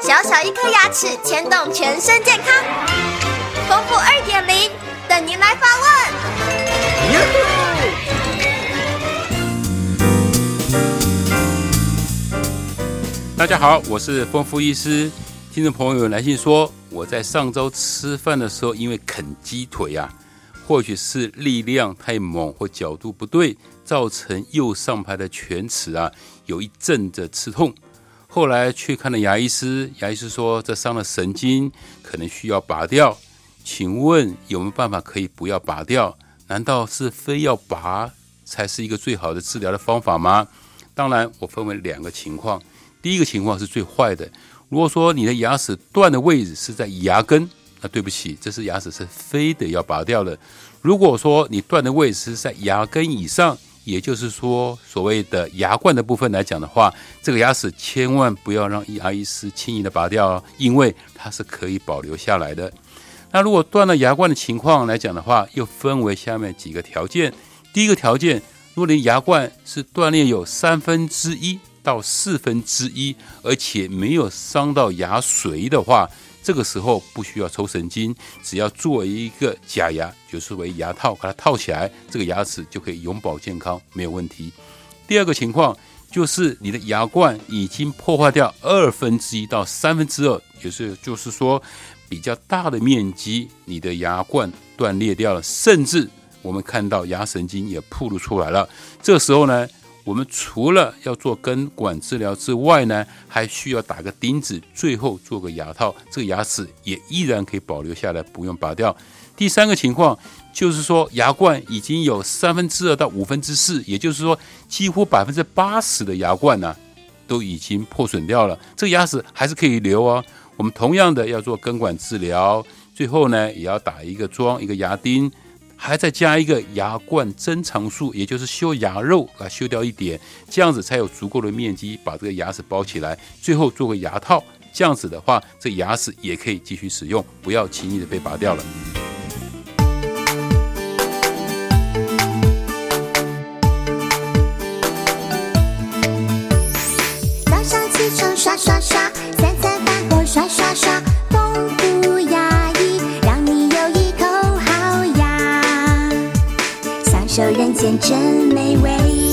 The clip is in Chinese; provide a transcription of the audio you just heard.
小小一颗牙齿牵动全身健康，丰富二点零等您来发问。大家好，我是丰富医师。听众朋友来信说，我在上周吃饭的时候，因为啃鸡腿啊，或许是力量太猛或角度不对，造成右上排的犬齿啊有一阵的刺痛。后来去看了牙医师，牙医师说这伤了神经，可能需要拔掉。请问有没有办法可以不要拔掉？难道是非要拔才是一个最好的治疗的方法吗？当然，我分为两个情况。第一个情况是最坏的，如果说你的牙齿断的位置是在牙根，那对不起，这是牙齿是非得要拔掉的。如果说你断的位置是在牙根以上，也就是说，所谓的牙冠的部分来讲的话，这个牙齿千万不要让一牙医师轻易的拔掉哦，因为它是可以保留下来的。那如果断了牙冠的情况来讲的话，又分为下面几个条件。第一个条件，如果你牙冠是断裂有三分之一到四分之一，而且没有伤到牙髓的话。这个时候不需要抽神经，只要做一个假牙，就是为牙套，把它套起来，这个牙齿就可以永保健康，没有问题。第二个情况就是你的牙冠已经破坏掉二分之一到三分之二，也是就是说比较大的面积，你的牙冠断裂掉了，甚至我们看到牙神经也暴露出来了。这时候呢？我们除了要做根管治疗之外呢，还需要打个钉子，最后做个牙套，这个牙齿也依然可以保留下来，不用拔掉。第三个情况就是说，牙冠已经有三分之二到五分之四，也就是说，几乎百分之八十的牙冠呢，都已经破损掉了，这个牙齿还是可以留哦。我们同样的要做根管治疗，最后呢，也要打一个桩，一个牙钉。还再加一个牙冠增长术，也就是修牙肉啊，修掉一点，这样子才有足够的面积把这个牙齿包起来。最后做个牙套，这样子的话，这牙齿也可以继续使用，不要轻易的被拔掉了。早上起床刷刷刷，人间真美味。